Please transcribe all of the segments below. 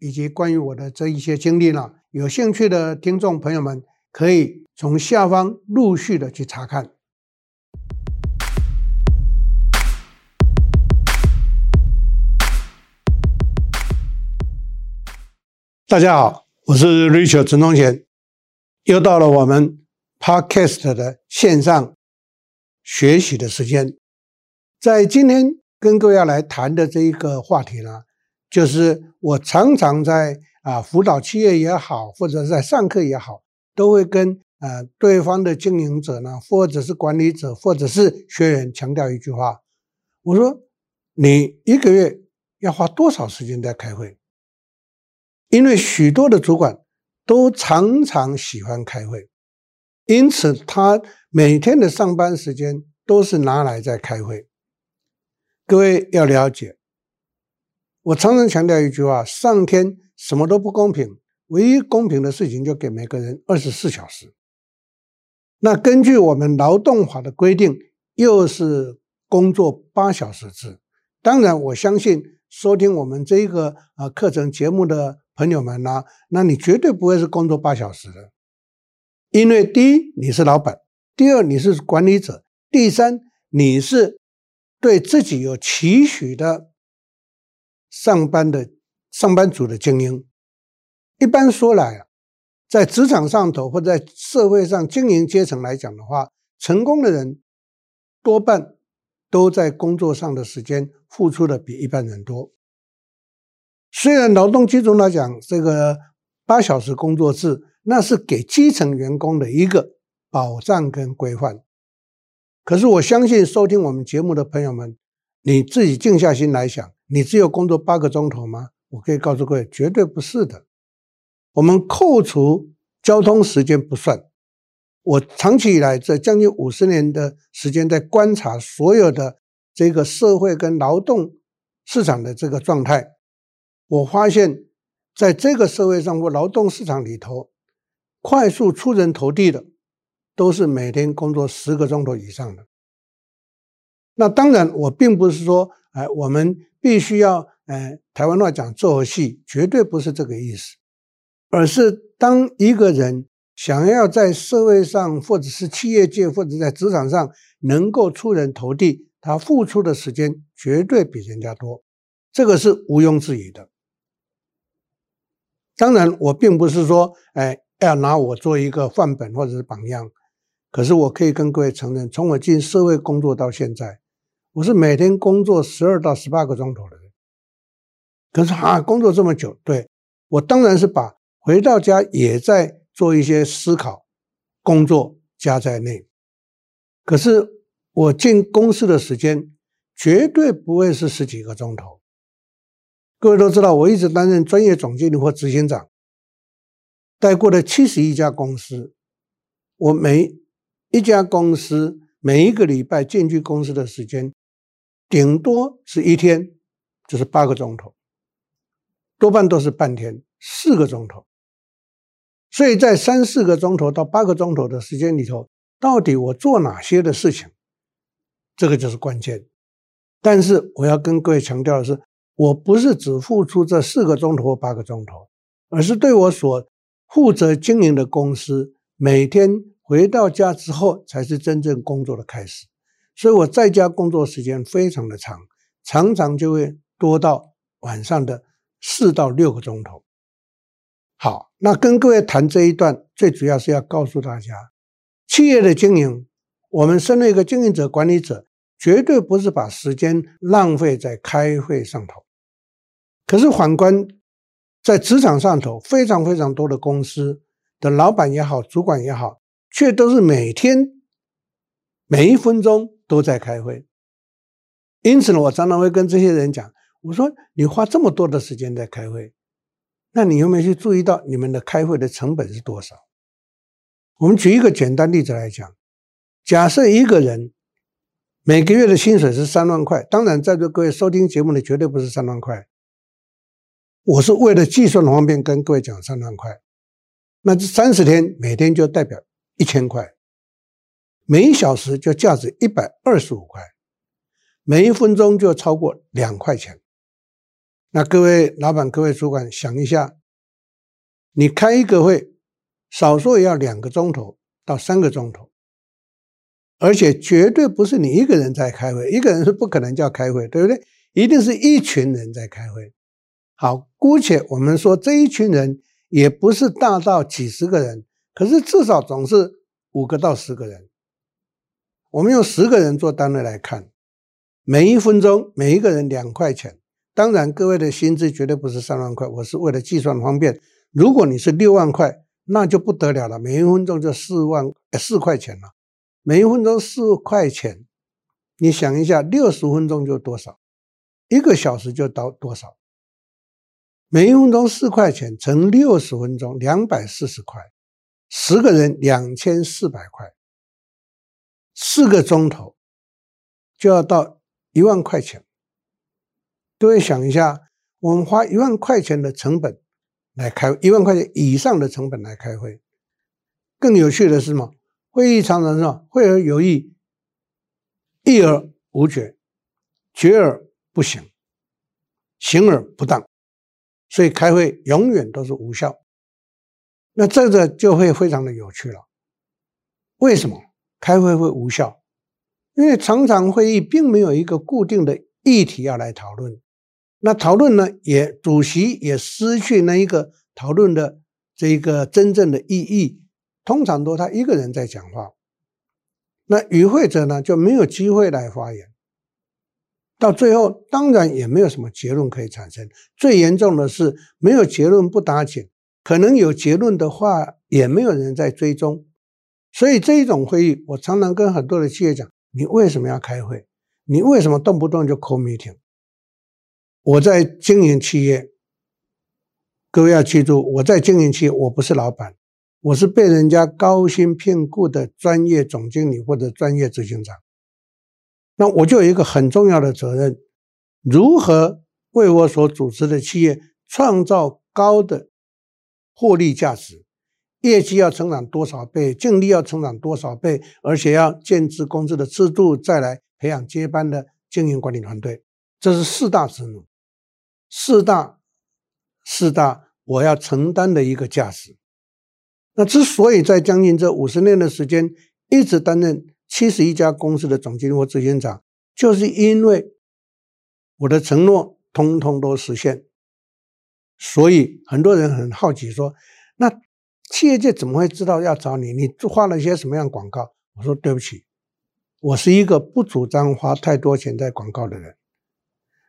以及关于我的这一些经历呢，有兴趣的听众朋友们可以从下方陆续的去查看。大家好，我是 Richard 陈东贤，又到了我们 Podcast 的线上学习的时间。在今天跟各位要来谈的这一个话题呢，就是我常常在啊辅导企业也好，或者在上课也好，都会跟呃对方的经营者呢，或者是管理者，或者是学员强调一句话：我说你一个月要花多少时间在开会？因为许多的主管都常常喜欢开会，因此他每天的上班时间都是拿来在开会。各位要了解，我常常强调一句话：上天什么都不公平，唯一公平的事情就给每个人二十四小时。那根据我们劳动法的规定，又是工作八小时制。当然，我相信收听我们这一个啊课程节目的朋友们呢，那你绝对不会是工作八小时的，因为第一你是老板，第二你是管理者，第三你是。对自己有期许的上班的上班族的精英，一般说来啊，在职场上头或在社会上经营阶层来讲的话，成功的人多半都在工作上的时间付出的比一般人多。虽然劳动基准来讲，这个八小时工作制那是给基层员工的一个保障跟规范。可是我相信收听我们节目的朋友们，你自己静下心来想，你只有工作八个钟头吗？我可以告诉各位，绝对不是的。我们扣除交通时间不算，我长期以来这将近五十年的时间在观察所有的这个社会跟劳动市场的这个状态，我发现在这个社会上或劳动市场里头，快速出人头地的。都是每天工作十个钟头以上的。那当然，我并不是说，哎，我们必须要，哎，台湾话讲做戏，绝对不是这个意思，而是当一个人想要在社会上，或者是企业界，或者在职场上能够出人头地，他付出的时间绝对比人家多，这个是毋庸置疑的。当然，我并不是说，哎，要拿我做一个范本或者是榜样。可是我可以跟各位承认，从我进社会工作到现在，我是每天工作十二到十八个钟头的人。可是啊，工作这么久，对，我当然是把回到家也在做一些思考、工作加在内。可是我进公司的时间绝对不会是十几个钟头。各位都知道，我一直担任专业总经理或执行长，带过了七十一家公司，我每一家公司每一个礼拜进去公司的时间，顶多是一天，就是八个钟头，多半都是半天，四个钟头。所以在三四个钟头到八个钟头的时间里头，到底我做哪些的事情，这个就是关键。但是我要跟各位强调的是，我不是只付出这四个钟头或八个钟头，而是对我所负责经营的公司每天。回到家之后才是真正工作的开始，所以我在家工作时间非常的长，常常就会多到晚上的四到六个钟头。好，那跟各位谈这一段，最主要是要告诉大家，企业的经营，我们身为一个经营者、管理者，绝对不是把时间浪费在开会上头。可是反观在职场上头，非常非常多的公司的老板也好，主管也好。却都是每天每一分钟都在开会，因此呢，我常常会跟这些人讲，我说你花这么多的时间在开会，那你有没有去注意到你们的开会的成本是多少？我们举一个简单例子来讲，假设一个人每个月的薪水是三万块，当然在座各位收听节目的绝对不是三万块，我是为了计算方便跟各位讲三万块。那这三十天每天就代表一千块，每小时就价值一百二十五块，每一分钟就超过两块钱。那各位老板、各位主管想一下，你开一个会，少说也要两个钟头到三个钟头，而且绝对不是你一个人在开会，一个人是不可能叫开会，对不对？一定是一群人在开会。好，姑且我们说这一群人也不是大到几十个人，可是至少总是五个到十个人。我们用十个人做单位来看，每一分钟每一个人两块钱。当然，各位的薪资绝对不是三万块，我是为了计算方便。如果你是六万块，那就不得了了，每一分钟就四万四块钱了。每一分钟四块钱，你想一下，六十分钟就多少？一个小时就到多少？每一分钟四块钱乘六十分钟，两百四十块，十个人两千四百块，四个钟头就要到一万块钱。各位想一下，我们花一万块钱的成本来开，一万块钱以上的成本来开会，更有趣的是什么？会议常常是？会而有意，议而无决，决而不行，行而不当，所以开会永远都是无效。那这个就会非常的有趣了。为什么开会会无效？因为常常会议并没有一个固定的议题要来讨论。那讨论呢，也主席也失去那一个讨论的这一个真正的意义，通常都他一个人在讲话，那与会者呢就没有机会来发言，到最后当然也没有什么结论可以产生。最严重的是没有结论不打紧，可能有结论的话也没有人在追踪，所以这一种会议，我常常跟很多的企业讲：你为什么要开会？你为什么动不动就 call meeting？我在经营企业，各位要记住，我在经营企业，我不是老板，我是被人家高薪聘雇的专业总经理或者专业执行长。那我就有一个很重要的责任，如何为我所组织的企业创造高的获利价值，业绩要成长多少倍，净利要成长多少倍，而且要建置公司的制度，再来培养接班的经营管理团队，这是四大职能。四大，四大，我要承担的一个价值。那之所以在将近这五十年的时间，一直担任七十一家公司的总经理或执行长，就是因为我的承诺通通都实现。所以很多人很好奇说，那企业界怎么会知道要找你？你花了一些什么样广告？我说对不起，我是一个不主张花太多钱在广告的人。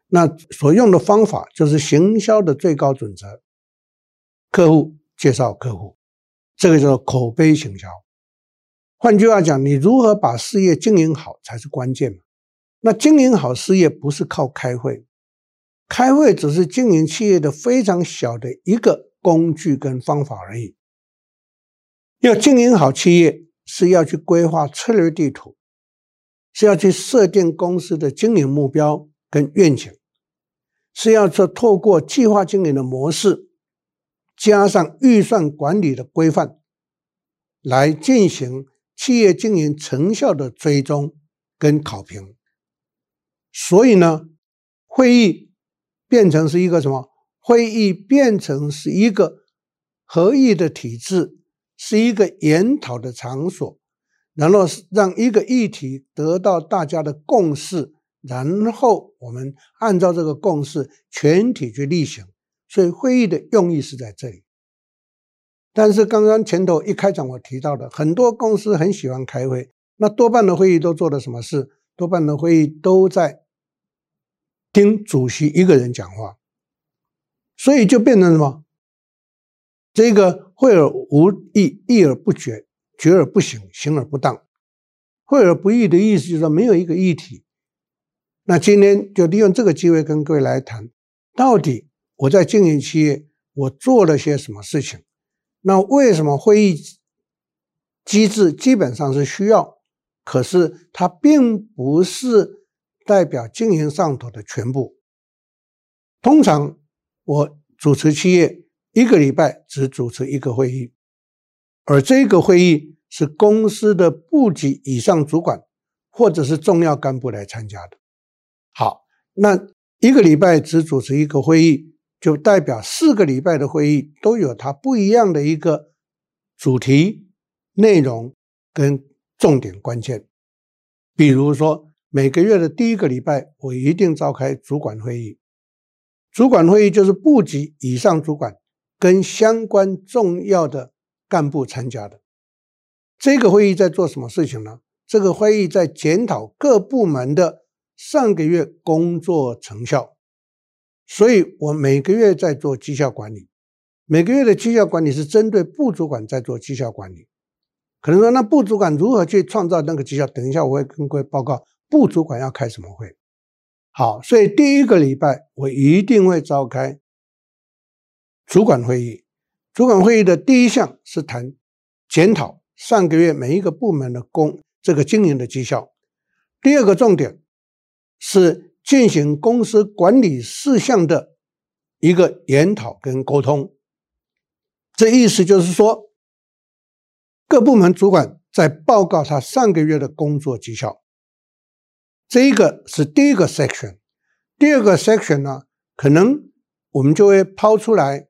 那所用的方法就是行销的最高准则，客户介绍客户，这个叫做口碑行销。换句话讲，你如何把事业经营好才是关键嘛。那经营好事业不是靠开会，开会只是经营企业的非常小的一个工具跟方法而已。要经营好企业，是要去规划策略地图，是要去设定公司的经营目标跟愿景。是要说透过计划经营的模式，加上预算管理的规范，来进行企业经营成效的追踪跟考评。所以呢，会议变成是一个什么？会议变成是一个合议的体制，是一个研讨的场所，然后让一个议题得到大家的共识。然后我们按照这个共识，全体去例行。所以会议的用意是在这里。但是刚刚前头一开场我提到的，很多公司很喜欢开会，那多半的会议都做了什么事？多半的会议都在听主席一个人讲话，所以就变成什么？这个会而无议，议而不决，决而不行，行而不当。会而不议的意思就是说，没有一个议题。那今天就利用这个机会跟各位来谈，到底我在经营企业，我做了些什么事情。那为什么会议机制基本上是需要，可是它并不是代表经营上头的全部。通常我主持企业一个礼拜只主持一个会议，而这个会议是公司的部级以上主管或者是重要干部来参加的。好，那一个礼拜只主持一个会议，就代表四个礼拜的会议都有它不一样的一个主题、内容跟重点关键。比如说，每个月的第一个礼拜，我一定召开主管会议。主管会议就是部级以上主管跟相关重要的干部参加的。这个会议在做什么事情呢？这个会议在检讨各部门的上个月工作成效。所以我每个月在做绩效管理，每个月的绩效管理是针对部主管在做绩效管理。可能说，那部主管如何去创造那个绩效？等一下我会跟各位报告部主管要开什么会。好，所以第一个礼拜我一定会召开主管会议。主管会议的第一项是谈检讨上个月每一个部门的工这个经营的绩效。第二个重点是进行公司管理事项的一个研讨跟沟通。这意思就是说，各部门主管在报告他上个月的工作绩效。这一个是第一个 section，第二个 section 呢，可能我们就会抛出来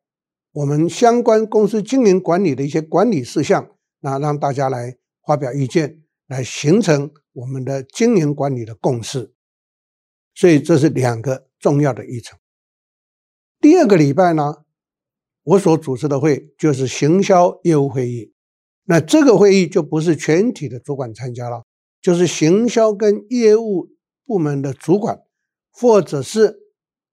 我们相关公司经营管理的一些管理事项，那让大家来发表意见，来形成我们的经营管理的共识。所以这是两个重要的议程。第二个礼拜呢，我所主持的会就是行销业务会议，那这个会议就不是全体的主管参加了。就是行销跟业务部门的主管或者是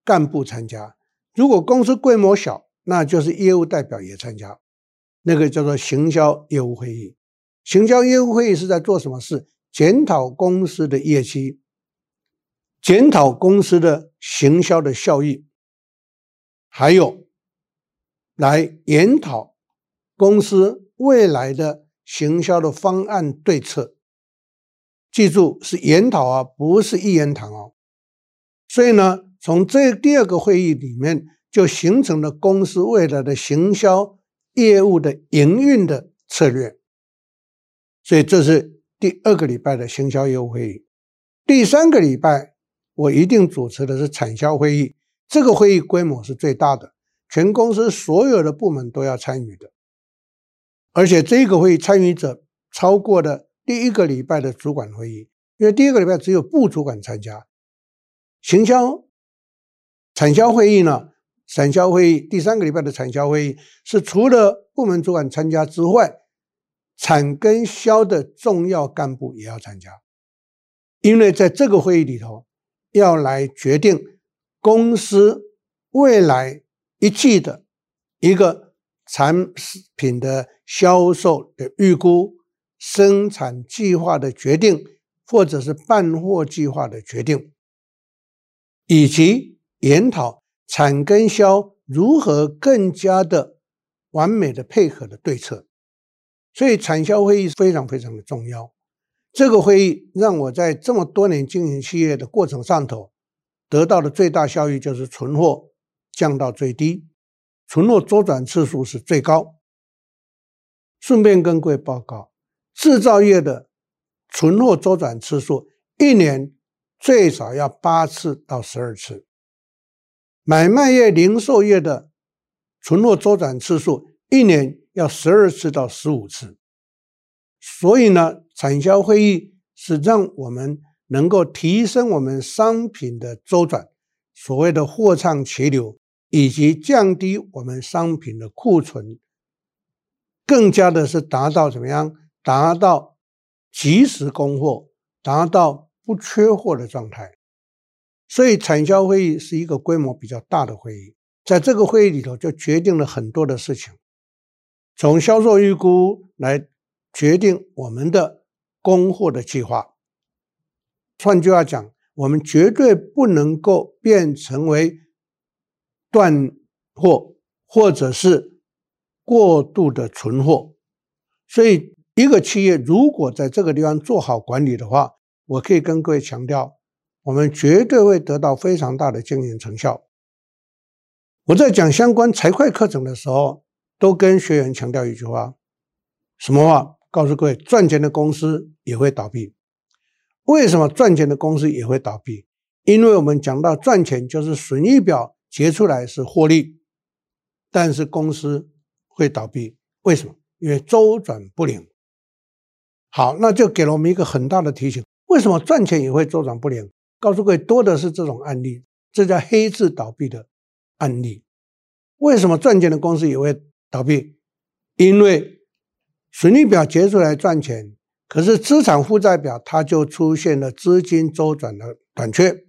干部参加。如果公司规模小，那就是业务代表也参加。那个叫做行销业务会议。行销业务会议是在做什么事？检讨公司的业绩，检讨公司的行销的效益，还有来研讨公司未来的行销的方案对策。记住是研讨啊，不是一言堂哦。所以呢，从这第二个会议里面就形成了公司未来的行销业务的营运的策略。所以这是第二个礼拜的行销业务会议。第三个礼拜我一定主持的是产销会议，这个会议规模是最大的，全公司所有的部门都要参与的，而且这个会议参与者超过了。第一个礼拜的主管会议，因为第一个礼拜只有部主管参加。行销、产销会议呢？产销会议第三个礼拜的产销会议是除了部门主管参加之外，产跟销的重要干部也要参加，因为在这个会议里头要来决定公司未来一季的一个产品的销售的预估。生产计划的决定，或者是办货计划的决定，以及研讨产跟销如何更加的完美的配合的对策。所以产销会议非常非常的重要。这个会议让我在这么多年经营企业的过程上头，得到的最大效益就是存货降到最低，存货周转次数是最高。顺便跟各位报告。制造业的存货周转次数一年最少要八次到十二次，买卖业、零售业的存货周转次数一年要十二次到十五次。所以呢，产销会议是让我们能够提升我们商品的周转，所谓的货畅其流，以及降低我们商品的库存，更加的是达到怎么样？达到及时供货，达到不缺货的状态。所以产销会议是一个规模比较大的会议，在这个会议里头就决定了很多的事情，从销售预估来决定我们的供货的计划。换句话讲，我们绝对不能够变成为断货或者是过度的存货。所以，一个企业如果在这个地方做好管理的话，我可以跟各位强调，我们绝对会得到非常大的经营成效。我在讲相关财会课程的时候，都跟学员强调一句话：什么话？告诉各位，赚钱的公司也会倒闭。为什么赚钱的公司也会倒闭？因为我们讲到赚钱，就是损益表结出来是获利，但是公司会倒闭。为什么？因为周转不灵。好，那就给了我们一个很大的提醒：为什么赚钱也会周转不灵？告诉各位，多的是这种案例，这叫黑字倒闭的案例。为什么赚钱的公司也会倒闭？因为损益表结出来赚钱，可是资产负债表它就出现了资金周转的短缺。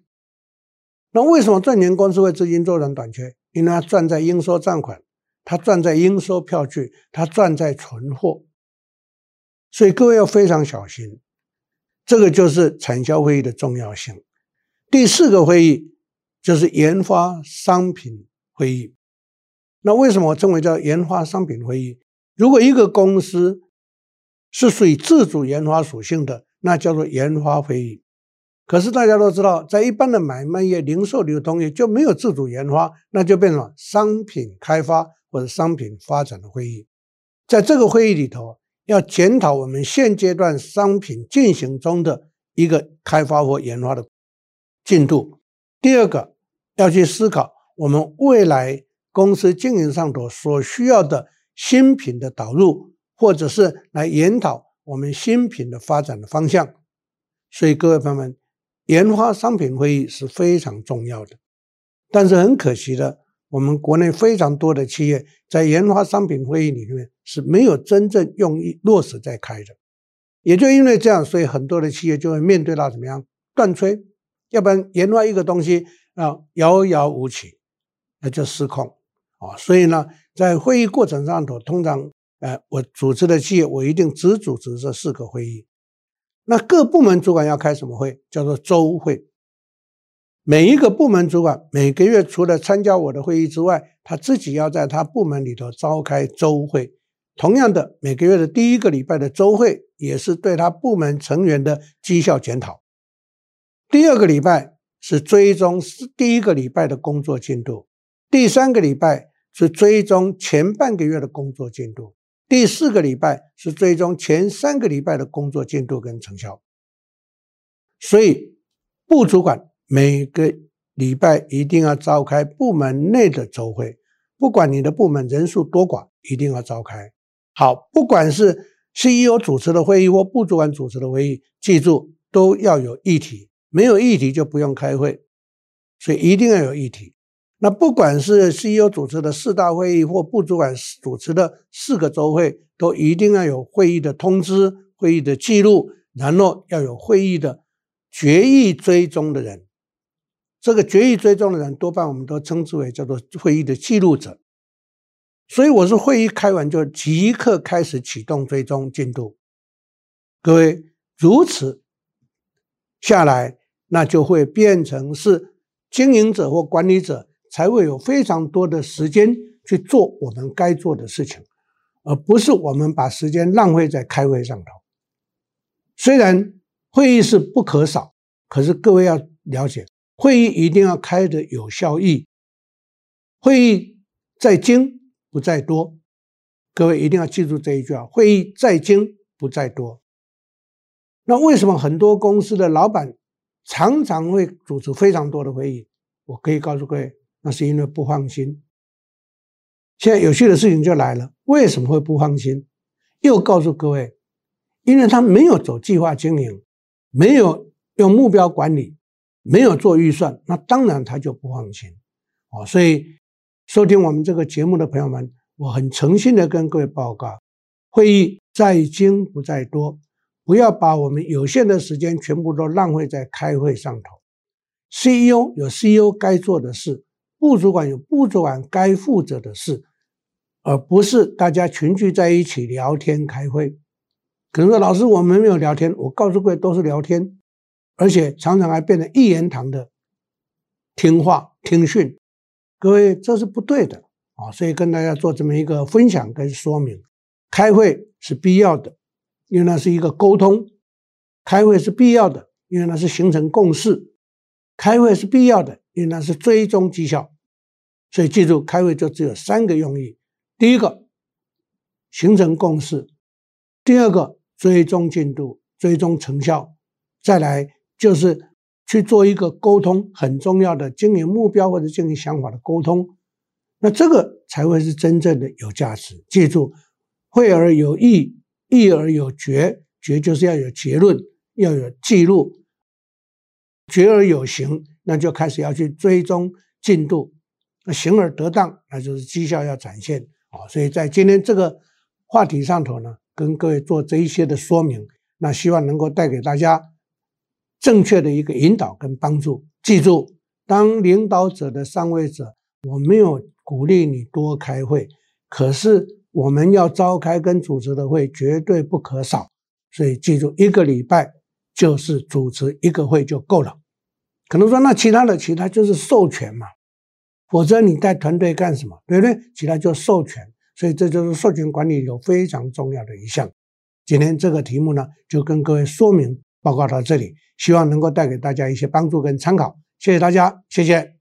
那为什么赚钱公司会资金周转短缺？因为它赚在应收账款，它赚在应收票据，它赚在存货。所以各位要非常小心，这个就是产销会议的重要性。第四个会议就是研发商品会议。那为什么我称为叫研发商品会议？如果一个公司是属于自主研发属性的，那叫做研发会议。可是大家都知道，在一般的买卖业、零售流通业就没有自主研发，那就变成了商品开发或者商品发展的会议。在这个会议里头，要检讨我们现阶段商品进行中的一个开发或研发的进度。第二个，要去思考我们未来。公司经营上头所需要的新品的导入，或者是来研讨我们新品的发展的方向。所以各位朋友们，研发商品会议是非常重要的。但是很可惜的，我们国内非常多的企业在研发商品会议里面是没有真正用意落实在开的。也就因为这样，所以很多的企业就会面对到怎么样断炊，要不然研发一个东西啊遥遥无期，那就失控。啊，所以呢，在会议过程上头，通常，呃，我组织的企业，我一定只组织这四个会议。那各部门主管要开什么会？叫做周会。每一个部门主管每个月除了参加我的会议之外，他自己要在他部门里头召开周会。同样的，每个月的第一个礼拜的周会，也是对他部门成员的绩效检讨。第二个礼拜是追踪第一个礼拜的工作进度。第三个礼拜是追踪前半个月的工作进度，第四个礼拜是追踪前三个礼拜的工作进度跟成效。所以，部主管每个礼拜一定要召开部门内的周会，不管你的部门人数多寡，一定要召开。好，不管是 CEO 主持的会议或部主管主持的会议，记住都要有议题，没有议题就不用开会，所以一定要有议题。那不管是 CEO 主持的四大会议或部主管主持的四个周会，都一定要有会议的通知、会议的记录，然后要有会议的决议追踪的人。这个决议追踪的人，多半我们都称之为叫做会议的记录者。所以我是会议开完就即刻开始启动追踪进度。各位如此下来，那就会变成是经营者或管理者。才会有非常多的时间去做我们该做的事情，而不是我们把时间浪费在开会上头。虽然会议是不可少，可是各位要了解，会议一定要开得有效益。会议在精不在多，各位一定要记住这一句啊：会议在精不在多。那为什么很多公司的老板常常会组织非常多的会议？我可以告诉各位。那是因为不放心。现在有趣的事情就来了，为什么会不放心？又告诉各位，因为他没有走计划经营，没有用目标管理，没有做预算，那当然他就不放心。哦，所以收听我们这个节目的朋友们，我很诚心的跟各位报告：会议在精不在多，不要把我们有限的时间全部都浪费在开会上头。CEO 有 CEO 该做的事。部主管有部主管该负责的事，而不是大家群聚在一起聊天开会。可能说老师，我们没有聊天，我告诉各位都是聊天，而且常常还变得一言堂的听话听训。各位这是不对的啊，所以跟大家做这么一个分享跟说明。开会是必要的，因为那是一个沟通；开会是必要的，因为那是形成共识；开会是必要的，因为那是追踪绩效。所以记住，开会就只有三个用意：第一个，形成共识；第二个，追踪进度、追踪成效；再来就是去做一个沟通，很重要的经营目标或者经营想法的沟通。那这个才会是真正的有价值。记住，会而有议，议而有决，决就是要有结论，要有记录；决而有行，那就开始要去追踪进度。那行而得当，那就是绩效要展现啊！所以在今天这个话题上头呢，跟各位做这一些的说明，那希望能够带给大家正确的一个引导跟帮助。记住，当领导者的上位者，我没有鼓励你多开会，可是我们要召开跟主持的会绝对不可少。所以记住，一个礼拜就是主持一个会就够了。可能说，那其他的其他就是授权嘛。否则你带团队干什么？对不对？其他就授权，所以这就是授权管理有非常重要的一项。今天这个题目呢，就跟各位说明报告到这里，希望能够带给大家一些帮助跟参考。谢谢大家，谢谢。